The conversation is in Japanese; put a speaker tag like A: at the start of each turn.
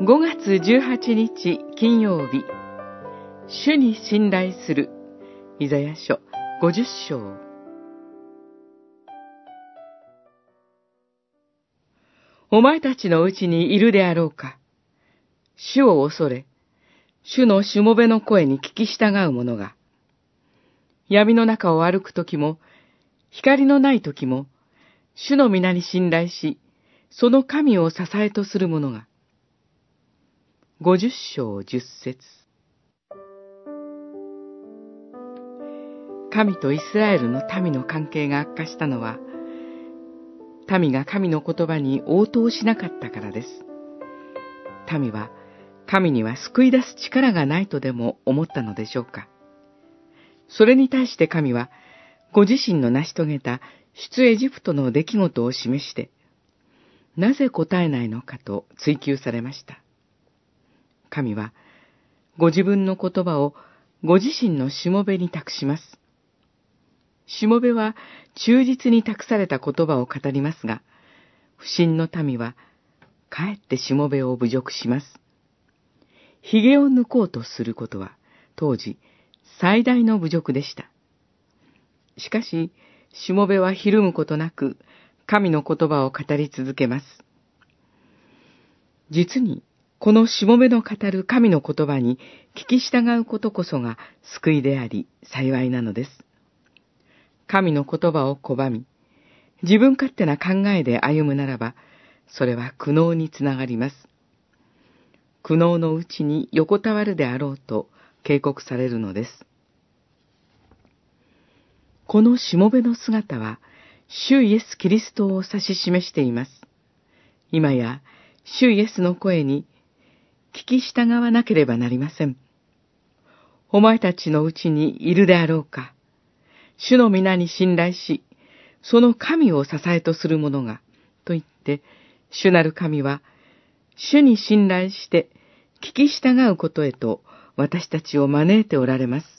A: 5月18日金曜日、主に信頼する、イザヤ書50章。お前たちのうちにいるであろうか。主を恐れ、主のしもべの声に聞き従う者が、闇の中を歩くときも、光のないときも、主の皆に信頼し、その神を支えとする者が、五十章十節神とイスラエルの民の関係が悪化したのは、民が神の言葉に応答しなかったからです。民は、神には救い出す力がないとでも思ったのでしょうか。それに対して神は、ご自身の成し遂げた出エジプトの出来事を示して、なぜ答えないのかと追求されました。神は、ご自分の言葉をご自身のしもべに託します。しもべは忠実に託された言葉を語りますが、不審の民は、かえってしもべを侮辱します。髭を抜こうとすることは、当時、最大の侮辱でした。しかし、しもべはひるむことなく、神の言葉を語り続けます。実に、このしもべの語る神の言葉に聞き従うことこそが救いであり幸いなのです。神の言葉を拒み、自分勝手な考えで歩むならば、それは苦悩につながります。苦悩のうちに横たわるであろうと警告されるのです。このしもべの姿は、主イエス・キリストを指し示しています。今や、主イエスの声に聞き従わなければなりません。お前たちのうちにいるであろうか。主の皆に信頼し、その神を支えとする者が、と言って、主なる神は、主に信頼して聞き従うことへと私たちを招いておられます。